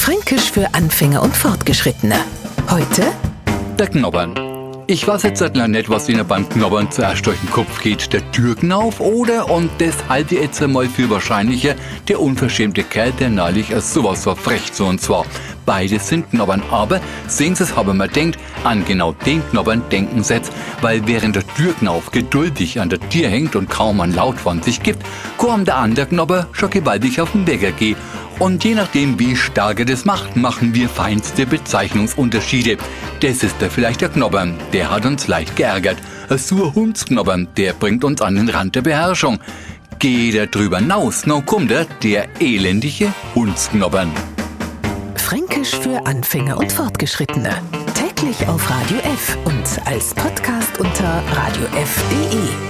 Fränkisch für Anfänger und Fortgeschrittene. Heute Der Knobbern. Ich weiß jetzt seit nicht, was Ihnen beim Knobbern zuerst durch den Kopf geht. Der Türknauf oder, und ich jetzt einmal für wahrscheinlicher, der unverschämte Kerl, der neulich sowas verfrecht so und zwar. Beides sind Knobbern, aber sehen Sie es, habe mir denkt, an genau den Knobbern denken Sie jetzt, weil während der Türknauf geduldig an der Tür hängt und kaum ein Laut von sich gibt, kommt der andere Knobber schon gewaltig auf den Wecker geht. Und je nachdem, wie stark er das macht, machen wir feinste Bezeichnungsunterschiede. Das ist der vielleicht der Knobbern, der hat uns leicht geärgert. Ein sur Hundsknobbern, der bringt uns an den Rand der Beherrschung. Geht er drüber hinaus, no kommt er, der elendige Hundsknobbern. Fränkisch für Anfänger und Fortgeschrittene. Täglich auf Radio F und als Podcast unter radiof.de.